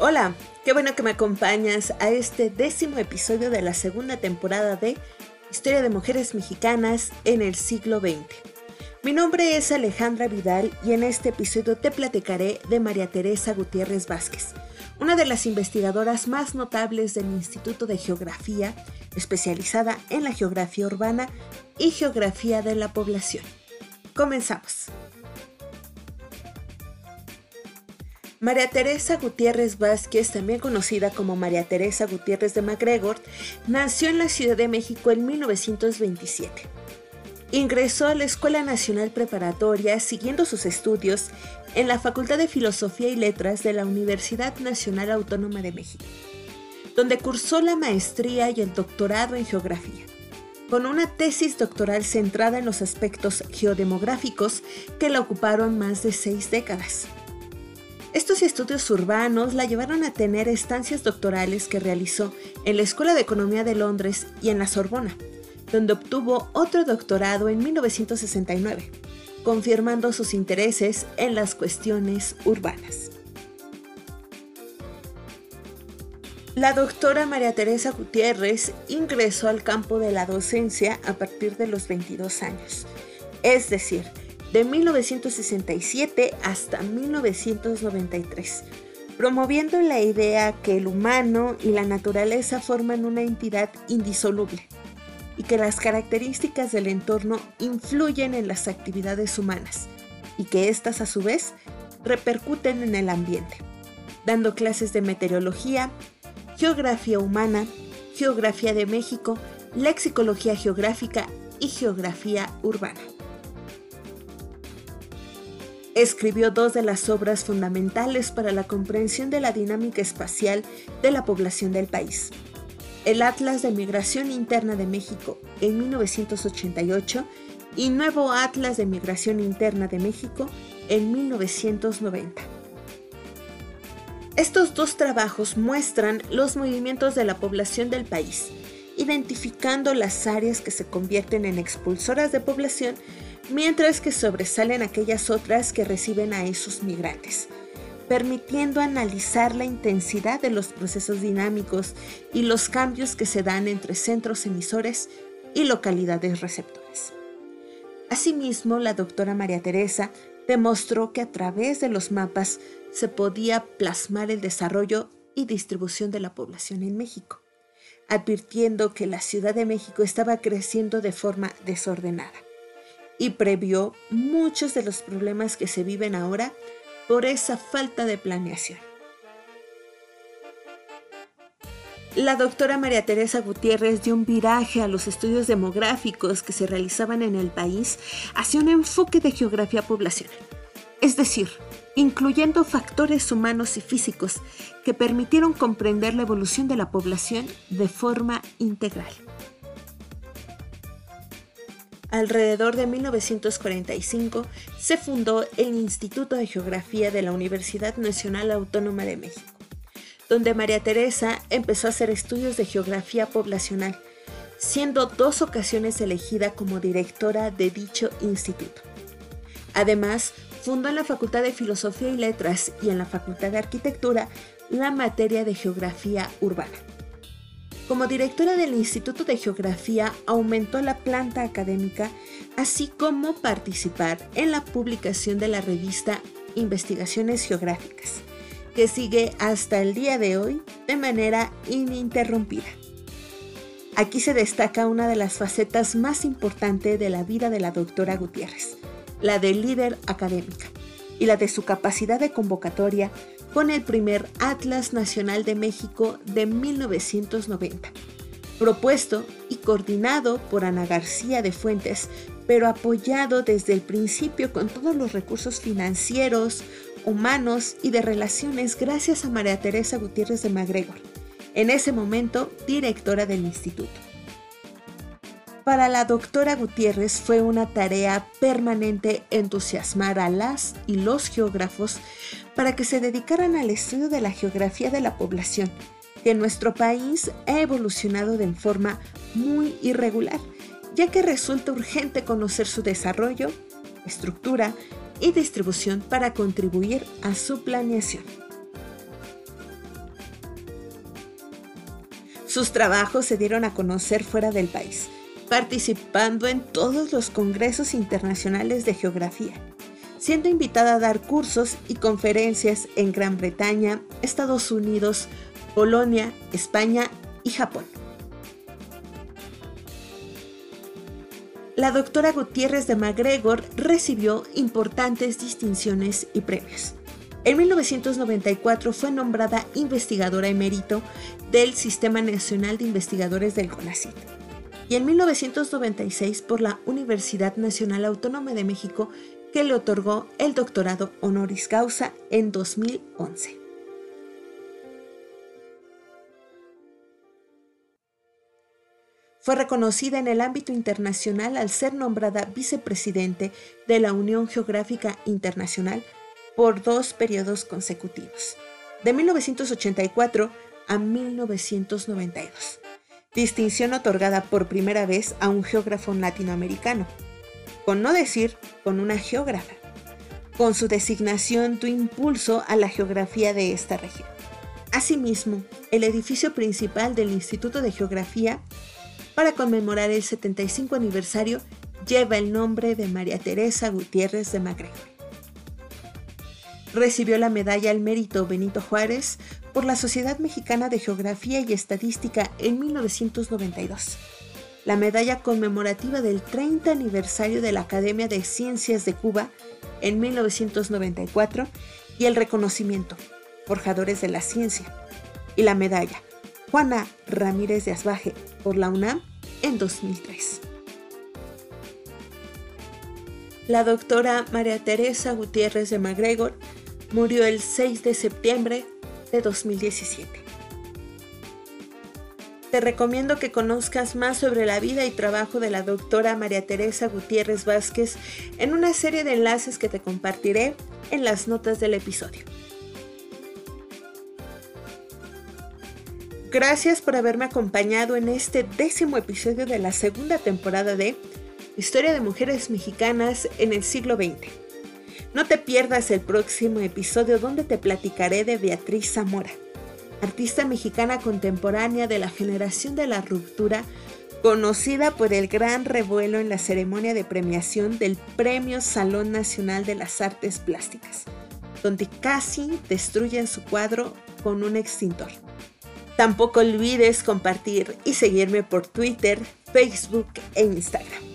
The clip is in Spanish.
Hola, qué bueno que me acompañas a este décimo episodio de la segunda temporada de Historia de Mujeres Mexicanas en el siglo XX. Mi nombre es Alejandra Vidal y en este episodio te platicaré de María Teresa Gutiérrez Vázquez, una de las investigadoras más notables del Instituto de Geografía, especializada en la geografía urbana y geografía de la población. Comenzamos. María Teresa Gutiérrez Vázquez, también conocida como María Teresa Gutiérrez de MacGregor, nació en la Ciudad de México en 1927. Ingresó a la Escuela Nacional Preparatoria siguiendo sus estudios en la Facultad de Filosofía y Letras de la Universidad Nacional Autónoma de México, donde cursó la maestría y el doctorado en geografía, con una tesis doctoral centrada en los aspectos geodemográficos que la ocuparon más de seis décadas. Estos estudios urbanos la llevaron a tener estancias doctorales que realizó en la Escuela de Economía de Londres y en la Sorbona, donde obtuvo otro doctorado en 1969, confirmando sus intereses en las cuestiones urbanas. La doctora María Teresa Gutiérrez ingresó al campo de la docencia a partir de los 22 años, es decir, de 1967 hasta 1993, promoviendo la idea que el humano y la naturaleza forman una entidad indisoluble y que las características del entorno influyen en las actividades humanas y que éstas a su vez repercuten en el ambiente, dando clases de meteorología, geografía humana, geografía de México, lexicología geográfica y geografía urbana. Escribió dos de las obras fundamentales para la comprensión de la dinámica espacial de la población del país. El Atlas de Migración Interna de México en 1988 y Nuevo Atlas de Migración Interna de México en 1990. Estos dos trabajos muestran los movimientos de la población del país, identificando las áreas que se convierten en expulsoras de población mientras que sobresalen aquellas otras que reciben a esos migrantes, permitiendo analizar la intensidad de los procesos dinámicos y los cambios que se dan entre centros emisores y localidades receptores. Asimismo, la doctora María Teresa demostró que a través de los mapas se podía plasmar el desarrollo y distribución de la población en México, advirtiendo que la Ciudad de México estaba creciendo de forma desordenada y previó muchos de los problemas que se viven ahora por esa falta de planeación. La doctora María Teresa Gutiérrez dio un viraje a los estudios demográficos que se realizaban en el país hacia un enfoque de geografía poblacional, es decir, incluyendo factores humanos y físicos que permitieron comprender la evolución de la población de forma integral. Alrededor de 1945 se fundó el Instituto de Geografía de la Universidad Nacional Autónoma de México, donde María Teresa empezó a hacer estudios de geografía poblacional, siendo dos ocasiones elegida como directora de dicho instituto. Además, fundó en la Facultad de Filosofía y Letras y en la Facultad de Arquitectura la materia de geografía urbana. Como directora del Instituto de Geografía aumentó la planta académica, así como participar en la publicación de la revista Investigaciones Geográficas, que sigue hasta el día de hoy de manera ininterrumpida. Aquí se destaca una de las facetas más importantes de la vida de la doctora Gutiérrez, la de líder académica, y la de su capacidad de convocatoria con el primer Atlas Nacional de México de 1990, propuesto y coordinado por Ana García de Fuentes, pero apoyado desde el principio con todos los recursos financieros, humanos y de relaciones gracias a María Teresa Gutiérrez de Magregor, en ese momento directora del instituto. Para la doctora Gutiérrez fue una tarea permanente entusiasmar a las y los geógrafos para que se dedicaran al estudio de la geografía de la población, que en nuestro país ha evolucionado de forma muy irregular, ya que resulta urgente conocer su desarrollo, estructura y distribución para contribuir a su planeación. Sus trabajos se dieron a conocer fuera del país, participando en todos los congresos internacionales de geografía, siendo invitada a dar cursos y conferencias en Gran Bretaña, Estados Unidos, Polonia, España y Japón. La doctora Gutiérrez de MacGregor recibió importantes distinciones y premios. En 1994 fue nombrada investigadora emérito del Sistema Nacional de Investigadores del CONACYT y en 1996 por la Universidad Nacional Autónoma de México que le otorgó el doctorado honoris causa en 2011. Fue reconocida en el ámbito internacional al ser nombrada vicepresidente de la Unión Geográfica Internacional por dos periodos consecutivos, de 1984 a 1992, distinción otorgada por primera vez a un geógrafo latinoamericano, con no decir con una geógrafa. Con su designación dio impulso a la geografía de esta región. Asimismo, el edificio principal del Instituto de Geografía, para conmemorar el 75 aniversario, lleva el nombre de María Teresa Gutiérrez de MacGregor recibió la medalla al mérito Benito Juárez por la Sociedad Mexicana de Geografía y Estadística en 1992, la medalla conmemorativa del 30 aniversario de la Academia de Ciencias de Cuba en 1994 y el reconocimiento Forjadores de la Ciencia y la medalla Juana Ramírez de Asbaje por la UNAM en 2003. La doctora María Teresa Gutiérrez de MacGregor murió el 6 de septiembre de 2017. Te recomiendo que conozcas más sobre la vida y trabajo de la doctora María Teresa Gutiérrez Vázquez en una serie de enlaces que te compartiré en las notas del episodio. Gracias por haberme acompañado en este décimo episodio de la segunda temporada de Historia de Mujeres Mexicanas en el siglo XX. No te pierdas el próximo episodio donde te platicaré de Beatriz Zamora, artista mexicana contemporánea de la generación de la ruptura, conocida por el gran revuelo en la ceremonia de premiación del Premio Salón Nacional de las Artes Plásticas, donde casi destruyen su cuadro con un extintor. Tampoco olvides compartir y seguirme por Twitter, Facebook e Instagram.